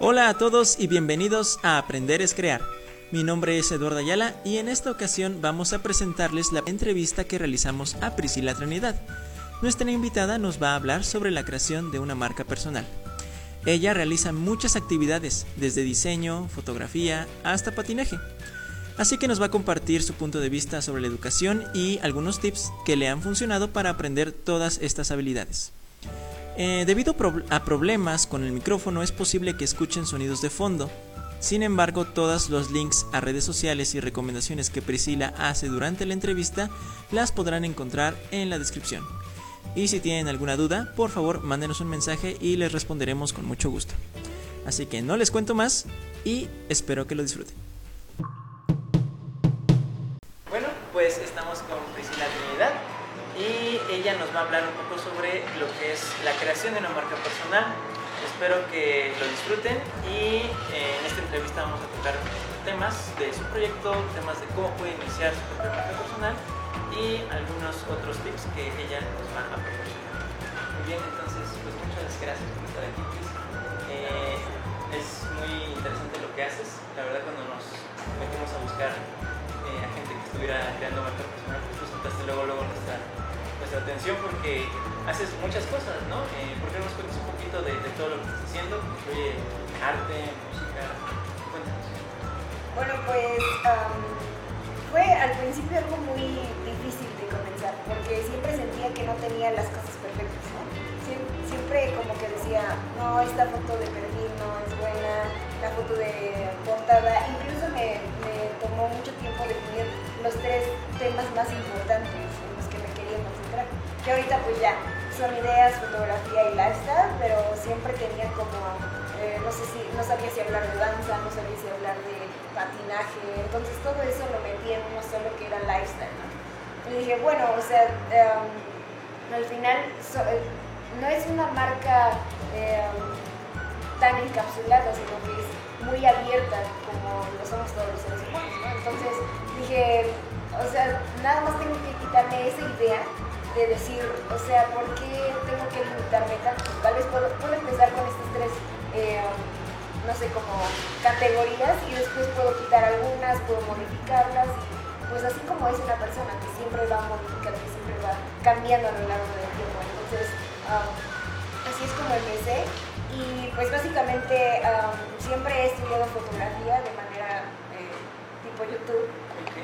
Hola a todos y bienvenidos a Aprender es Crear. Mi nombre es Eduardo Ayala y en esta ocasión vamos a presentarles la entrevista que realizamos a Priscila Trinidad. Nuestra invitada nos va a hablar sobre la creación de una marca personal. Ella realiza muchas actividades, desde diseño, fotografía, hasta patinaje. Así que nos va a compartir su punto de vista sobre la educación y algunos tips que le han funcionado para aprender todas estas habilidades. Eh, debido a problemas con el micrófono es posible que escuchen sonidos de fondo. Sin embargo, todos los links a redes sociales y recomendaciones que Priscila hace durante la entrevista las podrán encontrar en la descripción. Y si tienen alguna duda, por favor mándenos un mensaje y les responderemos con mucho gusto. Así que no les cuento más y espero que lo disfruten. Bueno, pues estamos con Priscila Trinidad y ella nos va a hablar un poco sobre lo que es la creación de una marca personal. Espero que lo disfruten y eh, en esta entrevista vamos a tocar temas de su proyecto, temas de cómo puede iniciar su propia marca personal y algunos otros tips que ella nos va a proporcionar. Muy bien, entonces pues muchas gracias por estar aquí. Eh, es muy interesante lo que haces. La verdad cuando nos metimos a buscar eh, a gente que estuviera creando marca personal, pues resultaste luego, luego nuestra atención porque haces muchas cosas, ¿no? Eh, ¿Por qué no nos cuentas un poquito de, todo lo que estás haciendo? Incluye arte, música, cuéntanos. Bueno, pues fue al principio algo muy difícil de comenzar porque siempre sentía que no tenía las cosas perfectas, ¿no? Siempre, como que decía, no, esta foto de perfil no es buena, la foto de portada, incluso me tomó mucho tiempo definir los tres temas más importantes que ahorita pues ya son ideas, fotografía y lifestyle, pero siempre tenía como, eh, no sé si, no sabía si hablar de danza, no sabía si hablar de patinaje, entonces todo eso lo metí en uno solo que era lifestyle, Y dije, bueno, o sea, em, al final eh, no es una marca em, tan encapsulada, sino que es muy abierta como lo somos todos los seres humanos, ¿no? Entonces dije, o sea, nada más tengo que quitarme esa idea de decir, o sea, ¿por qué tengo que limitarme tanto? Tal vez puedo, empezar con estas tres, eh, no sé, como categorías y después puedo quitar algunas, puedo modificarlas y pues así como es una persona que siempre va modificando, que siempre va cambiando a lo largo del tiempo. Entonces, así es como empecé y pues básicamente siempre he estudiado fotografía de manera eh, tipo YouTube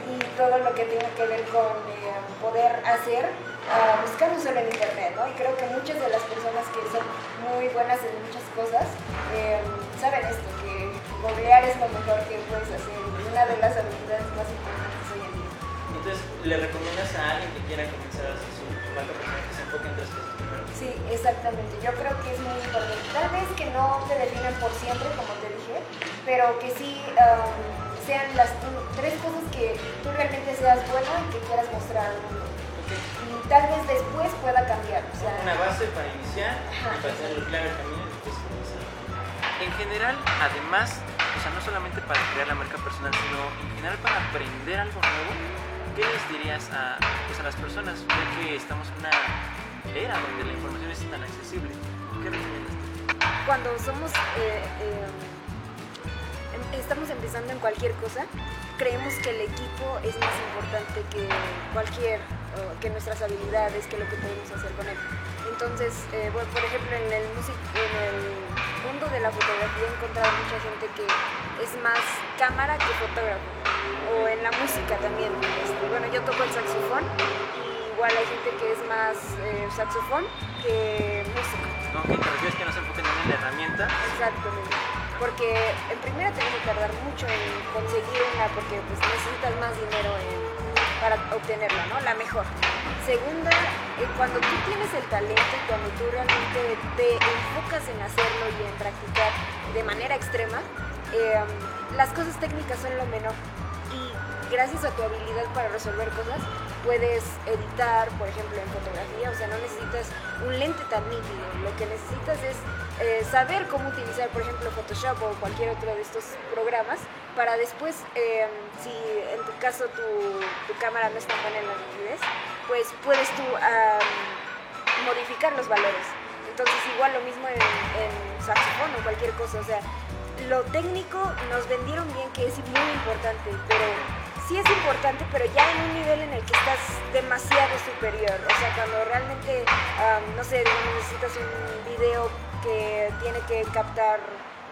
y todo lo que tiene que ver con eh, poder hacer a solo en internet, ¿no? Y creo que muchas de las personas que son muy buenas en muchas cosas eh, saben esto, que googlear es lo mejor que puedes hacer una de las habilidades más importantes hoy en día. Entonces, ¿le recomiendas a alguien que quiera comenzar a hacer su marca personal que se enfoque en tres cosas? Sí, exactamente. Yo creo que es muy importante. Tal vez que no te definen por siempre, como te dije, pero que sí um, sean las tres cosas que tú realmente seas bueno y que quieras mostrar al mundo y tal vez después pueda cambiar. O sea, una base para iniciar y para tener claro el camino después. En general, además, o sea, no solamente para crear la marca personal, sino en general para aprender algo nuevo, ¿qué les dirías a, pues a las personas? Ya que estamos en una era donde la información es tan accesible. ¿Qué recomiendas? Cuando somos... Eh, eh, em, estamos empezando en cualquier cosa, creemos que el equipo es más importante que cualquier, que nuestras habilidades, que lo que podemos hacer con él. Entonces, eh, por ejemplo, en el, en el mundo de la fotografía he encontrado mucha gente que es más cámara que fotógrafo, o en la música también. Este, bueno, yo toco el saxofón, y igual hay gente que es más eh, saxofón que música. No, que te refieres que no se enfoquen en la herramienta. Exactamente porque en primera tenemos que tardar mucho en conseguir una porque pues necesitas más dinero para obtenerla, ¿no? La mejor. Segunda, eh, cuando tú tienes el talento y cuando tú realmente te enfocas en hacerlo y en practicar de manera extrema, eh, las cosas técnicas son lo menor. Y gracias a tu habilidad para resolver cosas, puedes editar, por ejemplo, en fotografía, o sea, no necesitas un lente tan nítido, lo que necesitas es eh, saber cómo utilizar, por ejemplo, Photoshop o cualquier otro de estos programas para después, eh, si en tu caso tu, cámara no está buena en la nitidez, pues puedes tú modificar los valores. Entonces igual lo mismo en, en saxofón o cualquier cosa, o sea, lo técnico nos vendieron bien que es muy importante, pero sí es importante, pero ya en un nivel en el que estás demasiado superior. O sea, cuando realmente, no sé, necesitas un video que tiene que captar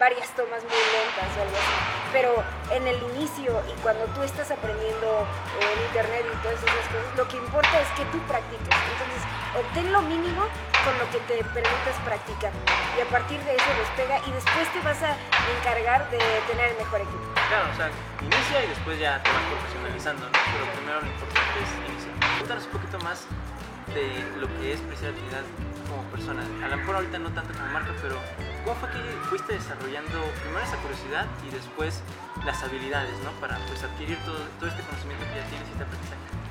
varias tomas muy lentas o algo así. Pero en el inicio y cuando tú estás aprendiendo en internet y todas esas cosas, lo que importa es que tú practiques. Entonces, obtén lo mínimo con lo que te permitas practicar. Y a partir de eso despega y después te vas a encargar de tener el mejor equipo. Claro, o sea, inicia y después ya te vas profesionalizando, ¿no? Pero primero lo importante es iniciar. Cuéntanos un poquito más de lo que es Actividad como persona. A lo mejor ahorita no tanto como marca, pero ¿cómo fue que fuiste desarrollando primero esa curiosidad y después las habilidades, ¿no? Para pues adquirir todo, todo este conocimiento que ya tienes y este aprendizaje.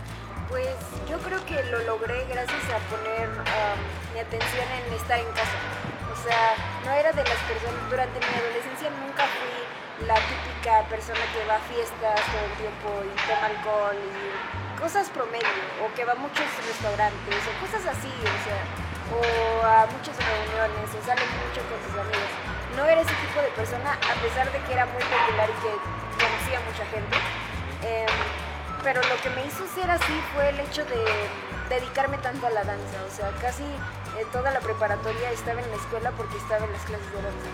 Pues yo creo que lo logré gracias a poner um, mi atención en estar en casa. O sea, no era de las personas, durante mi adolescencia nunca fui la típica persona que va a fiestas todo el tiempo y toma alcohol y cosas promedio, o que va a muchos restaurantes, o cosas así, o sea, o a muchas reuniones, o sale mucho con sus amigos. No era ese tipo de persona, a pesar de que era muy popular y que conocía a mucha gente. Em, pero lo que me hizo ser así fue el hecho de dedicarme tanto a la danza, o sea, casi eh, toda la preparatoria estaba en la escuela porque estaba en las clases de danza.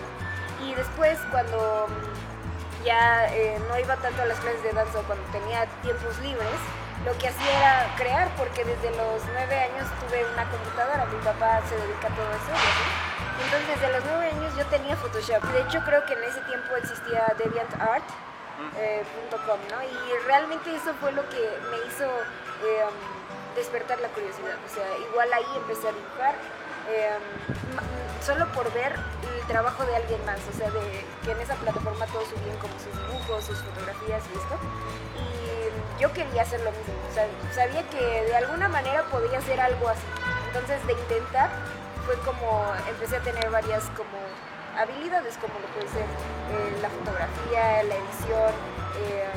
Y después cuando mm, ya eh, no iba tanto a las clases de danza, cuando tenía tiempos libres, lo que hacía era crear, porque desde los nueve años tuve una computadora, mi papá se dedica a todo eso. Entonces desde los nueve años yo tenía Photoshop. De hecho creo que en ese tiempo existía DeviantArt eh, ¿no? Y realmente eso fue lo que me hizo eh, um, despertar la curiosidad. O sea, igual ahí empecé a dibujar, um, solo por ver el trabajo de alguien más, o sea, de que en esa plataforma todos subían como sus dibujos, sus fotografías y esto. Y yo quería hacer lo mismo, o sea, sabía que de alguna manera podía hacer algo así. Entonces, de intentar, fue como empecé a tener varias como habilidades como lo puede ser eh, la fotografía, la edición eh,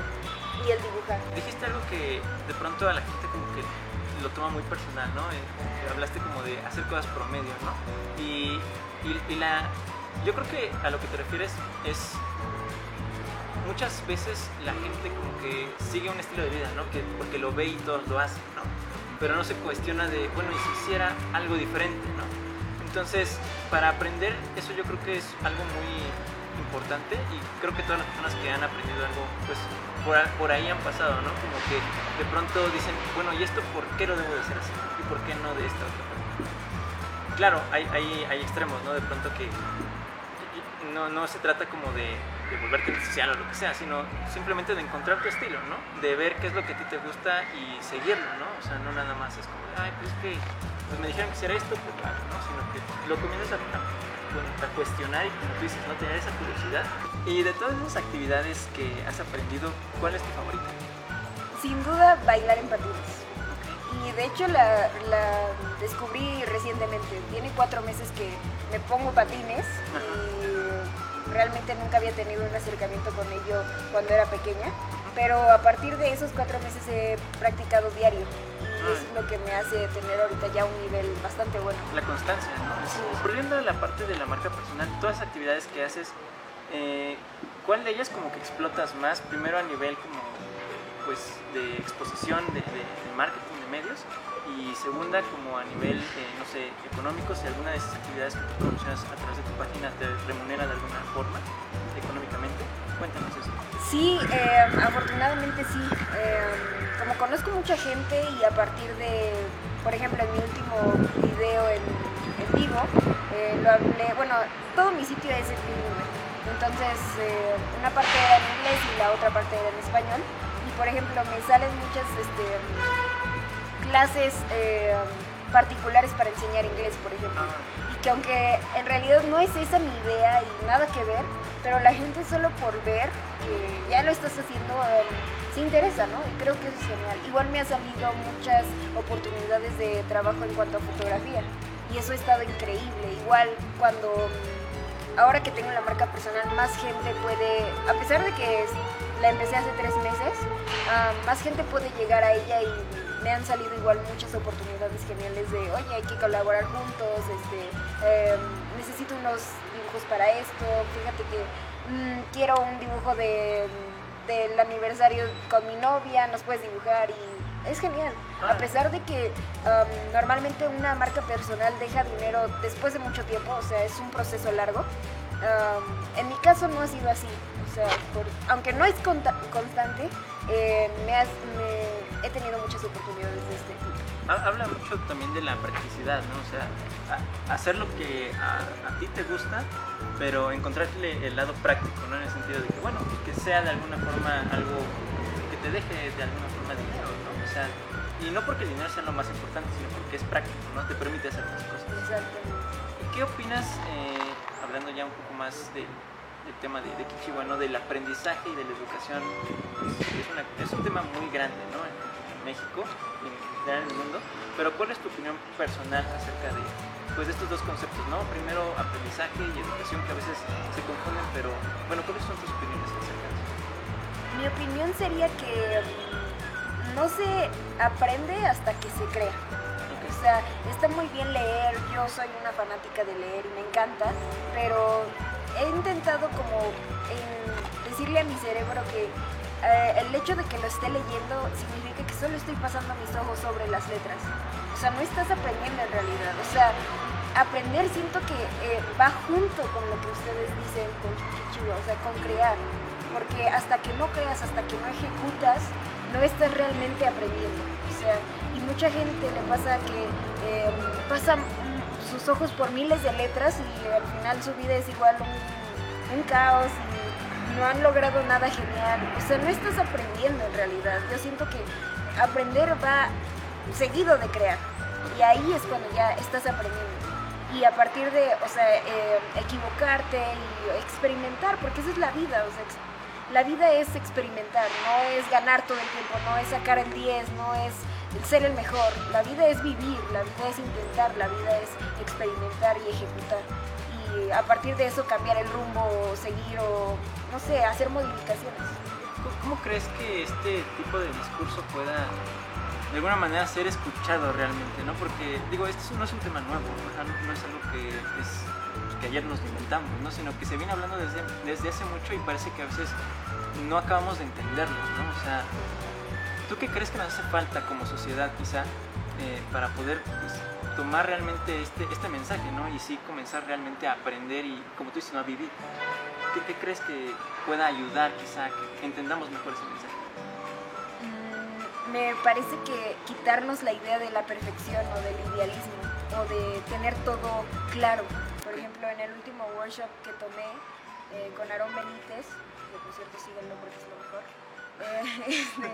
y el dibujar. Dijiste algo que de pronto a la gente como que lo toma muy personal, ¿no? Eh, hablaste como de hacer cosas promedio, ¿no? Y, y, la, yo creo que a lo que te refieres es muchas veces la gente como que sigue un estilo de vida, ¿no? Que, porque lo ve y todos lo hacen, ¿no? Pero no se cuestiona de, bueno, y si hiciera algo diferente, ¿no? Entonces, para aprender, eso yo creo que es algo muy importante y creo que todas las personas que han aprendido algo, pues por, ahí han pasado, ¿no? Como que de pronto dicen, bueno, ¿y esto por qué lo debo de hacer así? ¿Y por qué no de esta otra forma? Claro, hay, hay, hay extremos, ¿no? De pronto que no, no se trata como de, de volverte social o lo que sea, sino simplemente de encontrar tu estilo, ¿no? De ver qué es lo que a ti te gusta y seguirlo, ¿no? O sea, no nada más es como, ay, pues que pues me dijeron que hiciera esto, pues claro, ¿no? Sino que lo comienzas a, a, cuestionar y como tú dices, ¿no? Tener esa curiosidad. Y de todas esas actividades que has aprendido, ¿cuál es tu favorita? Sin duda, bailar en patines. Y de hecho la, la, descubrí recientemente. Tiene cuatro meses que me pongo patines y realmente nunca había tenido un acercamiento con ello cuando era pequeña. Pero a partir de esos cuatro meses he practicado diario es lo que me hace tener ahorita ya un nivel bastante bueno. La constancia, ¿no? Sí. Volviendo a la parte de la marca personal, todas las actividades que haces, eh, ¿cuál de ellas como que explotas más? Primero a nivel como pues de exposición, de, marketing, de medios, y segunda como a nivel, eh, no sé, económico, si alguna de esas actividades que tú promocionas a través de tu página te remunera de alguna forma económicamente. Cuéntanos eso. Sí, eh, afortunadamente sí. Eh, como conozco mucha gente y a partir de, por ejemplo, en mi último video en, vivo, eh, lo hablé, bueno, todo mi sitio es en vivo. Entonces, una parte era en inglés y la otra parte era en español. Y por ejemplo, me salen muchas este, clases particulares para enseñar inglés, por ejemplo. Que aunque en realidad no es esa mi idea y nada que ver, pero la gente solo por ver que ya lo estás haciendo um, se interesa, ¿no? Y creo que eso es genial. Igual me ha salido muchas oportunidades de trabajo en cuanto a fotografía y eso ha estado increíble. Igual cuando ahora que tengo la marca personal, más gente puede, a pesar de que la empecé hace tres meses, um, más gente puede llegar a ella y me han salido igual muchas oportunidades geniales de, oye, hay que colaborar juntos, este, em, necesito unos dibujos para esto, fíjate que mm, quiero un dibujo de, del aniversario con mi novia, nos puedes dibujar y es genial. A pesar de que um, normalmente una marca personal deja dinero después de mucho tiempo, o sea, es un proceso largo, um, en mi caso no ha sido así. O sea, aunque no es constante, eh, me, he tenido muchas oportunidades de este tipo. Habla mucho también de la practicidad, ¿no? O sea, hacer lo que a, ti te gusta, pero encontrarle el lado práctico, ¿no? En el sentido de que, bueno, que sea de alguna forma algo que te deje de alguna forma dinero, ¿no? O sea, y no porque el dinero sea lo más importante, sino porque es práctico, ¿no? Te permite hacer más cosas. Exactamente. ¿Qué opinas, eh, hablando ya un poco más de, del tema de, de Kichiwa, ¿no? Del aprendizaje y de la educación. Es, es un tema muy grande, ¿no? México y en general en el mundo. Pero ¿cuál es tu opinión personal acerca de, pues, de estos dos conceptos, ¿no? Primero, aprendizaje y educación, que a veces se confunden, pero bueno, ¿cuáles son tus opiniones acerca de eso? Mi opinión sería que mm, no se aprende hasta que se crea. O sea, está muy bien leer, yo soy una fanática de leer y me encanta, pero he intentado como decirle a mi cerebro que eh, el hecho de que lo esté leyendo significa que solo estoy pasando mis ojos sobre las letras. O sea, no estás aprendiendo en realidad. O sea, aprender siento que eh, va junto con lo que ustedes dicen con Chichiwa, o sea, con crear. Porque hasta que no creas, hasta que no ejecutas, no estás realmente aprendiendo. O sea, y mucha gente le pasa que eh, pasa sus ojos por miles de letras y al final su vida es igual un, un caos no han logrado nada genial. O sea, no estás aprendiendo en realidad. Yo siento que aprender va seguido de crear. Y ahí es cuando ya estás aprendiendo. Y a partir de, o sea, eh, equivocarte y experimentar, porque esa es la vida. O sea, la vida es experimentar, no es ganar todo el tiempo, no es sacar el 10, no es ser el mejor. La vida es vivir, la vida es intentar, la vida es experimentar y ejecutar a partir de eso cambiar el rumbo, seguir o, no sé, hacer modificaciones. ¿Cómo crees que este tipo de discurso pueda de alguna manera ser escuchado realmente, ¿no? Porque, digo, esto no es un tema nuevo, no, es algo que, es, que ayer nos inventamos, ¿no? Sino que se viene hablando desde, desde hace mucho y parece que a veces no acabamos de entenderlo, ¿no? O sea, ¿tú qué crees que nos hace falta como sociedad quizá eh, para poder pues, tomar realmente este, este mensaje, ¿no? Y sí comenzar realmente a aprender y, como tú dices, a vivir. ¿Qué, crees que pueda ayudar quizá que entendamos mejor ese mensaje? Mm, me parece que quitarnos la idea de la perfección o del idealismo o de tener todo claro. Por ejemplo, en el último workshop que tomé eh, con Aaron Benítez, que por cierto síganlo porque es lo mejor, eh, este,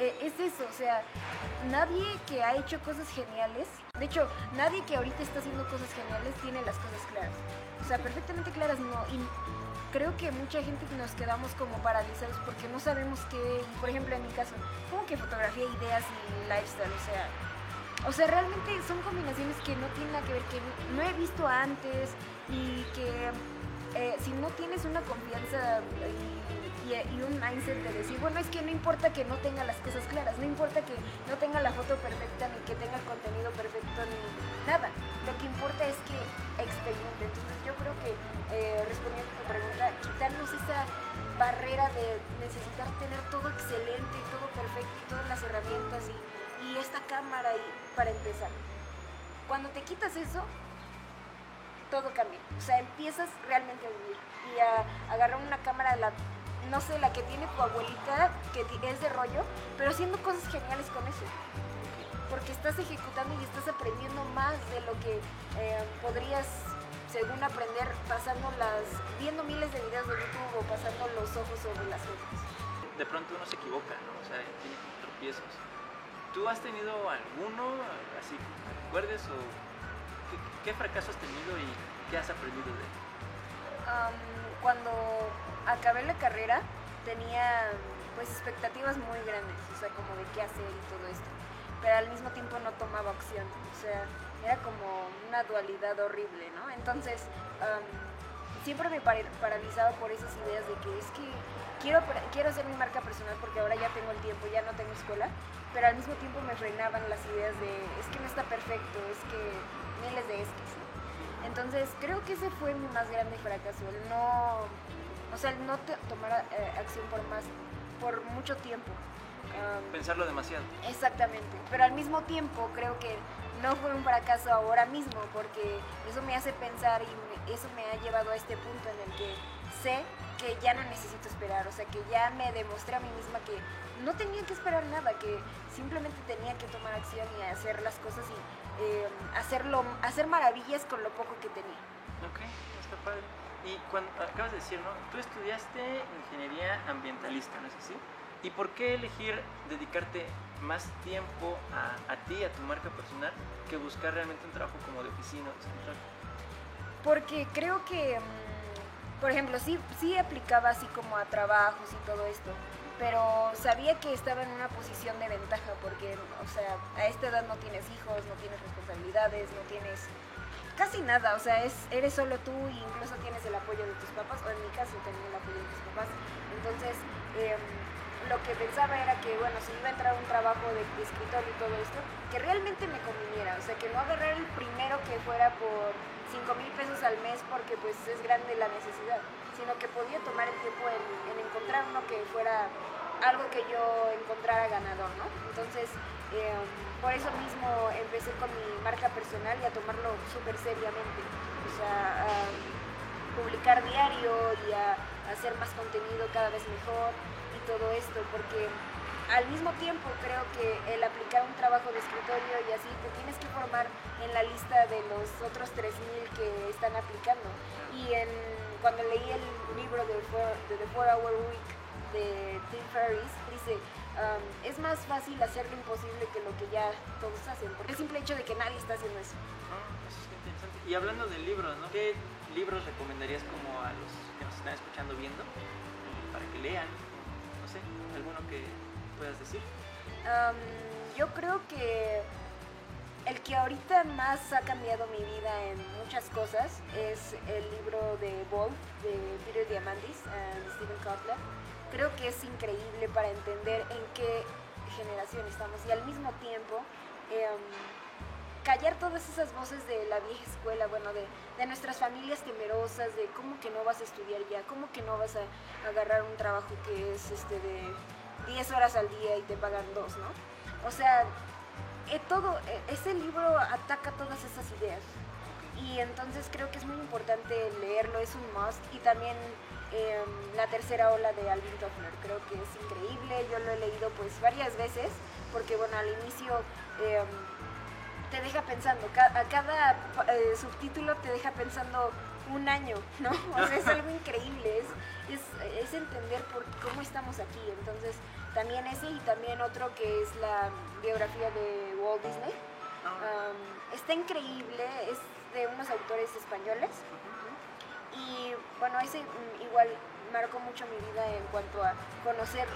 eh, es eso, o sea, nadie que ha hecho cosas geniales, de hecho, nadie que ahorita está haciendo cosas geniales tiene las cosas claras. O sea, perfectamente claras no. Y creo que mucha gente nos quedamos como paralizados porque no sabemos qué, por ejemplo, en mi caso, como que fotografía, ideas y lifestyle, o sea, o sea, realmente son combinaciones que no tienen nada que ver, que no he visto antes y que eh, si no tienes una confianza y, un mindset de decir, bueno, es que no importa que no tenga las cosas claras, no importa que no tenga la foto perfecta, ni que tenga el contenido perfecto, ni nada. Lo que importa es que experimente. Entonces yo creo que, eh, respondiendo a tu pregunta, quitarnos esa barrera de necesitar tener todo excelente, todo perfecto, y todas las herramientas y, y esta cámara y, para empezar. Cuando te quitas eso, todo cambia. O sea, empiezas realmente a vivir y a agarrar una cámara, la, no sé, la que tiene tu abuelita, que es de rollo, pero haciendo cosas geniales con eso. Porque estás ejecutando y estás aprendiendo más de lo que eh, podrías, según aprender, pasando las, viendo miles de videos de YouTube o pasando los ojos sobre las cosas. De pronto uno se equivoca, ¿no? O sea, tiene tropiezos. ¿Tú has tenido alguno, así, recuerdes o ¿Qué, fracaso has tenido y qué has aprendido de él? cuando acabé la carrera tenía pues expectativas muy grandes, o sea, como de qué hacer y todo esto, pero al mismo tiempo no tomaba acción, o sea, era como una dualidad horrible, ¿no? Entonces, siempre me paralizaba por esas ideas de que es que quiero, quiero hacer mi marca personal porque ahora ya tengo el tiempo, ya no tengo escuela, pero al mismo tiempo me frenaban las ideas de es que no está perfecto, es que miles de estos. Entonces creo que ese fue mi más grande fracaso, el no, o sea, el no tomar eh, acción por más, por mucho tiempo. Pensarlo demasiado. Exactamente, pero al mismo tiempo creo que no fue un fracaso ahora mismo porque eso me hace pensar y eso me ha llevado a este punto en el que sé que ya no necesito esperar, o sea, que ya me demostré a mí misma que no tenía que esperar nada, que simplemente tenía que tomar acción y hacer las cosas y eh, hacerlo, hacer maravillas con lo poco que tenía. Ok, está padre. Y cuando acabas de decir, ¿no? Tú estudiaste ingeniería ambientalista, ¿no es así? ¿Y por qué elegir dedicarte más tiempo a, a ti, a tu marca personal, que buscar realmente un trabajo como de oficina o central? Porque creo que... Mm, por ejemplo, sí, sí aplicaba así como a trabajos y todo esto, pero sabía que estaba en una posición de ventaja porque, o sea, a esta edad no tienes hijos, no tienes responsabilidades, no tienes casi nada, o sea, es, eres solo tú e incluso tienes el apoyo de tus papás, o en mi caso tenía el apoyo de mis papás. Entonces, em, lo que pensaba era que, bueno, si iba a entrar un trabajo de, escritorio y todo esto, que realmente me conviniera, o sea, que no agarrar el primero que fuera por 5 mil pesos al mes porque pues es grande la necesidad, sino que podía tomar el tiempo en, encontrar uno que fuera algo que yo encontrara ganador, ¿no? Entonces, em, por eso mismo empecé con mi marca personal y a tomarlo súper seriamente, o sea, a publicar diario y a hacer más contenido cada vez mejor y todo esto, porque al mismo tiempo creo que el aplicar un trabajo de escritorio y así te tienes que formar en la lista de los otros 3.000 que están aplicando. Y en, cuando leí el libro de, The 4 Hour Week de Tim Ferriss, dice, um, es más fácil hacer lo imposible que lo que ya todos hacen, porque el simple hecho de que nadie está haciendo eso. Ah, eso es interesante. Y hablando de libros, ¿no? ¿qué libros recomendarías como a los que nos están escuchando viendo para que lean? No sé, alguno que puedas decir? yo creo que el que ahorita más ha cambiado mi vida en muchas cosas es el libro de Wolf, de Peter Diamandis, de Stephen Kotler. Creo que es increíble para entender en qué generación estamos y al mismo tiempo em, callar todas esas voces de la vieja escuela, bueno, de, de, nuestras familias temerosas, de cómo que no vas a estudiar ya, cómo que no vas a agarrar un trabajo que es este de 10 horas al día y te pagan dos, ¿no? O sea, eh, todo, eh, ese libro ataca todas esas ideas. Y entonces creo que es muy importante leerlo, es un must. Y también em, La tercera ola de Alvin Toffler, creo que es increíble. Yo lo he leído pues varias veces, porque bueno, al inicio em, te deja pensando, a cada eh, subtítulo te deja pensando un año, ¿no? O sea, es algo increíble, es, es, entender por cómo estamos aquí. Entonces, también ese y también otro que es la biografía de Walt Disney. Ah. está increíble, es de unos autores españoles. Bueno, ese mm, igual marcó mucho mi vida en cuanto a conocer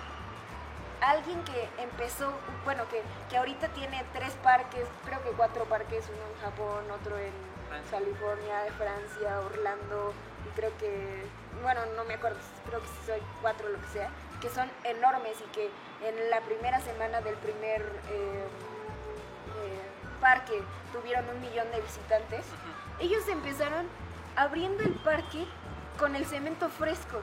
alguien que empezó, bueno, que, que ahorita tiene tres parques, creo que cuatro parques, uno en Japón, otro en California, Francia, Orlando, y creo que, bueno, no me acuerdo, creo que soy cuatro, lo que sea, que son enormes y que en la primera semana del primer eh, eh, parque tuvieron un millón de visitantes. Ellos empezaron abriendo el parque con el cemento fresco.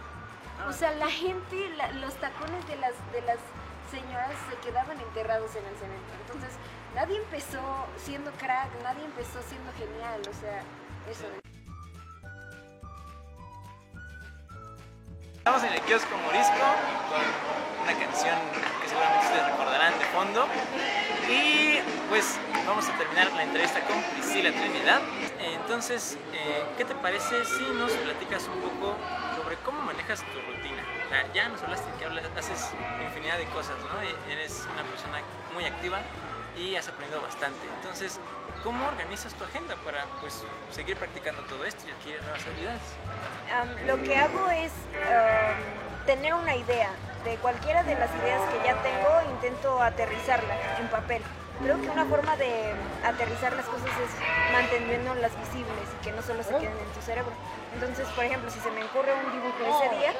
O ah. sea, la gente, los tacones de las, de las señoras se quedaban enterrados en el cemento. Entonces, nadie empezó siendo crack, nadie empezó siendo genial, o sea, eso. Estamos en el kiosco Morisco con una canción que seguramente ustedes recordarán de fondo. Y pues vamos a terminar la entrevista con Priscila Trinidad. Entonces, eh, ¿qué te parece si nos platicas un poco sobre cómo manejas tu rutina? ya nos hablaste que haces infinidad de cosas, ¿no? Eres una persona muy activa y has aprendido bastante. Entonces, ¿cómo organizas tu agenda para pues, seguir practicando todo esto y adquirir nuevas habilidades? lo que hago es tener una idea. De cualquiera de las ideas que ya tengo, intento aterrizarla en papel. Creo que una forma de aterrizar las cosas es manteniéndolas visibles y que no solo se queden en tu cerebro. Entonces, por ejemplo, si se me ocurre un dibujo ese día,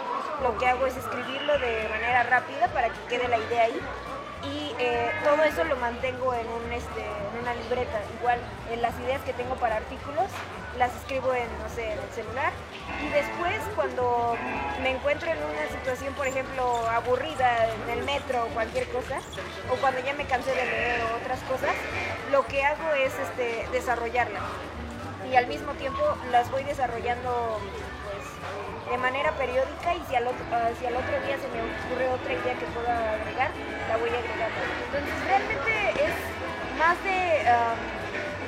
lo que hago es escribirlo de manera rápida para que quede la idea ahí y eh, todo eso lo mantengo en, un, este, en una libreta. Igual en las ideas que tengo para artículos las escribo en, no sé, en el celular y después cuando me encuentro en una situación, por ejemplo, aburrida en el metro o cualquier cosa, o cuando ya me cansé de leer o otras cosas, lo que hago es este, desarrollarlas y al mismo tiempo las voy desarrollando de manera periódica y si al, otro, ah, si al otro día se me ocurre otra idea que pueda agregar, la voy agregando. Entonces realmente es más de,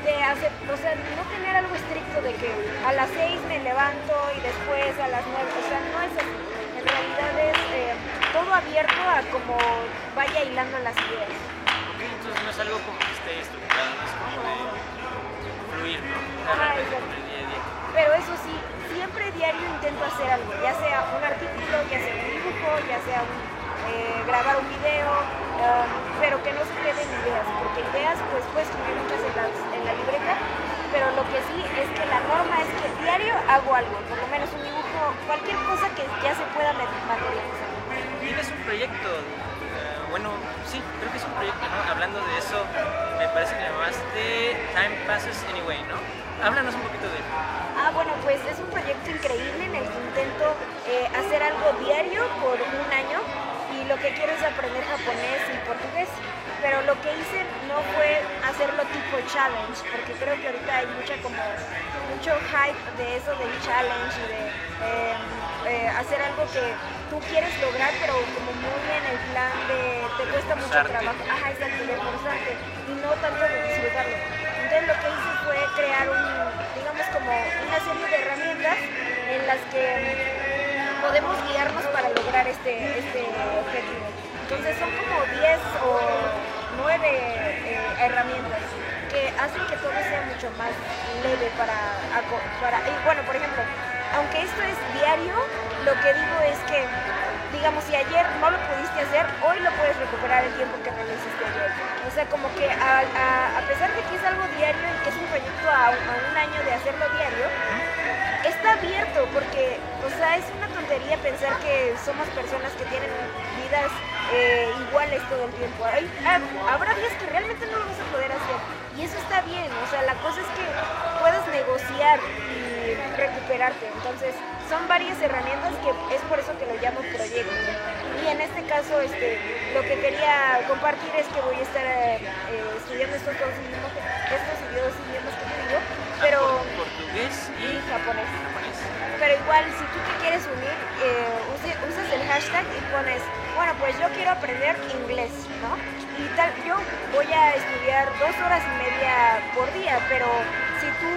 de hacer, o sea, no tener algo estricto de que a las seis me levanto y después a las nueve, o sea, no es así. En realidad es eh, todo abierto a como vaya hilando las ideas. Ok, entonces no es algo como que esté estructurado, es como de fluir, ¿no? Ajá, Pero eso sí, siempre diario intento hacer algo, ya sea un artículo, ya sea un dibujo, ya sea eh, grabar un video, um, pero que no se queden ideas, porque ideas pues puedes escribir muchas en, la libreta, pero lo que sí es que la norma es que diario hago algo, por lo menos un dibujo, cualquier cosa que ya se pueda materializar. Tienes un proyecto, eh, bueno, sí, creo que es un proyecto, ¿no? Hablando de eso, me parece que llamaste Time Passes Anyway, ¿no? Háblanos un poquito de él. Ah, bueno, pues es un proyecto increíble en el que intento eh, hacer algo diario por un año y lo que quiero es aprender japonés y portugués. Pero lo que hice no fue hacerlo tipo challenge, porque creo que ahorita hay mucha como mucho hype de eso del challenge y de em, eh, hacer algo que tú quieres lograr, pero como muy en el plan de te cuesta mucho trabajo, ajá, exacto, de esforzarte y no tanto de disfrutarlo lo que hice fue crear un, digamos como una serie de herramientas en las que podemos guiarnos para lograr este, este objetivo. Entonces son como 10 o 9 eh, herramientas que hacen que todo sea mucho más leve para, para... Bueno, por ejemplo, aunque esto es diario, lo que digo es que digamos, si ayer no lo pudiste hacer, hoy lo puedes recuperar el tiempo que no lo hiciste ayer. O sea, como que a, pesar de que es algo diario y que es un proyecto a, un año de hacerlo diario, está abierto porque, o sea, es una tontería pensar que somos personas que tienen vidas eh, iguales todo el tiempo. Hay, habrá días que realmente no lo vas a poder hacer y eso está bien, o sea, la cosa es que puedes negociar y recuperarte. Entonces, son varias herramientas que es por eso que lo llamo proyecto. Y en este caso, este, lo que quería compartir es que voy a estar eh, eh, estudiando estos dos idiomas, estos idiomas que te digo, pero portugués y, japonés. Pero igual, si tú te quieres unir, eh, usas el hashtag y pones, bueno, pues yo quiero aprender inglés, ¿no? Y tal, yo voy a estudiar dos horas y media por día, pero si tú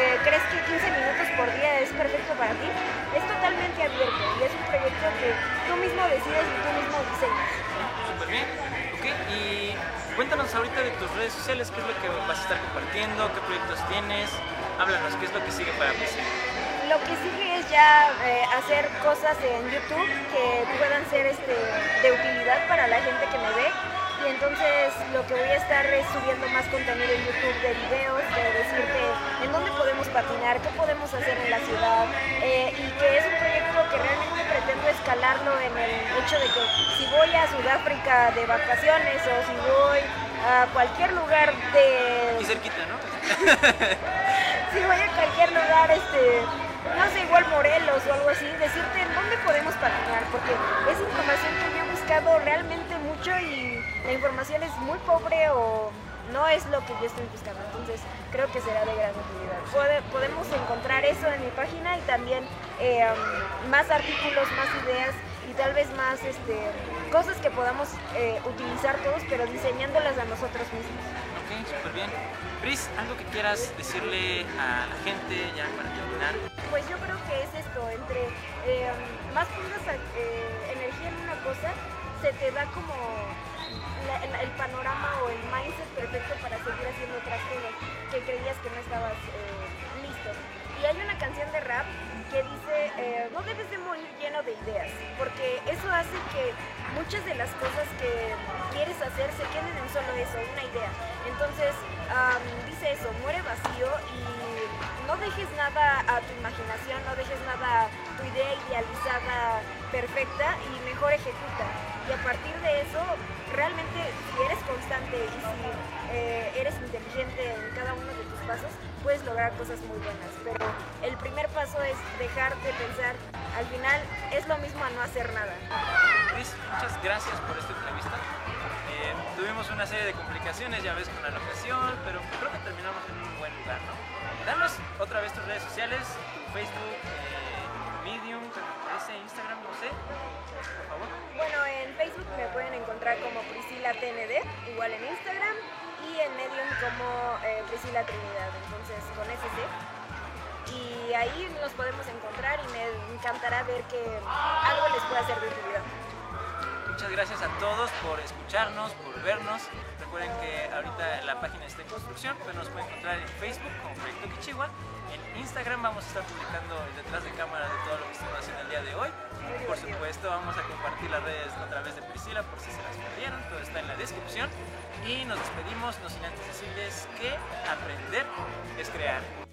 eh, crees que 15 minutos por día es perfecto para ti, es totalmente abierto y es un proyecto que tú mismo decides y tú mismo diseñas. Súper bien, ok. Y cuéntanos ahorita de tus redes sociales, qué es lo que vas a estar compartiendo, qué proyectos tienes, háblanos, qué es lo que sigue para PC. Lo que sigue es ya eh, hacer cosas en YouTube que puedan ser este, de utilidad para la gente que me ve y entonces lo que voy a estar es subiendo más contenido en YouTube de videos, de decirte en dónde podemos patinar, qué podemos hacer en la ciudad eh, y que es un proyecto que realmente pretendo escalarlo en el hecho de que si voy a Sudáfrica de vacaciones o si voy a cualquier lugar de... Y cerquita, ¿no? si voy a cualquier lugar, este no sé, igual Morelos o algo así, decirte en dónde podemos patinar, porque es información que yo he buscado realmente mucho y la información es muy pobre o no es lo que yo estoy buscando. Entonces creo que será de gran utilidad. podemos encontrar eso en mi página y también eh, más artículos, más ideas y tal vez más este, cosas que podamos eh, utilizar todos, pero diseñándolas a nosotros mismos. Ok, súper bien. Pris, ¿algo que quieras decirle a la gente ya para terminar? Pues yo creo que es esto, entre eh, más pongas energía en una cosa, se te da como el, panorama o el mindset perfecto para seguir haciendo otras cosas que creías que no estabas eh, listo. Y hay una canción de rap que dice, eh, no debes de morir lleno de ideas, porque eso hace que muchas de las cosas que quieres hacer se queden en solo eso, una idea. Entonces, dice eso, muere vacío y no dejes nada a tu imaginación, no dejes nada a tu idea idealizada perfecta y mejor ejecuta. Y a partir de eso, realmente si eres constante y si eh, eres inteligente en cada uno de tus pasos, puedes lograr cosas muy buenas. Pero el primer paso es dejar de pensar, al final es lo mismo a no hacer nada. Luis, muchas gracias por esta entrevista. Eh, tuvimos una serie de complicaciones, ya ves, con la locación, pero creo que terminamos en un buen lugar, ¿no? Danos otra vez tus redes sociales, Facebook, eh, Medium, ese Instagram, no sé, en Facebook me pueden encontrar como Priscila TND, igual en Instagram, y en Medium como eh, Priscila Trinidad, entonces con SC y ahí nos podemos encontrar y me encantará ver que algo les pueda servir de vida. Muchas gracias a todos por escucharnos, por vernos. Recuerden que ahorita la página está en construcción, pero nos pueden encontrar en Facebook como Proyecto Kichiwa. En Instagram vamos a estar publicando detrás de cámara de todo lo que estamos haciendo el día de hoy. Por supuesto, vamos a compartir las redes a través de Priscila por si se las perdieron. Todo está en la descripción. Y nos despedimos, no sin antes decirles que aprender es crear.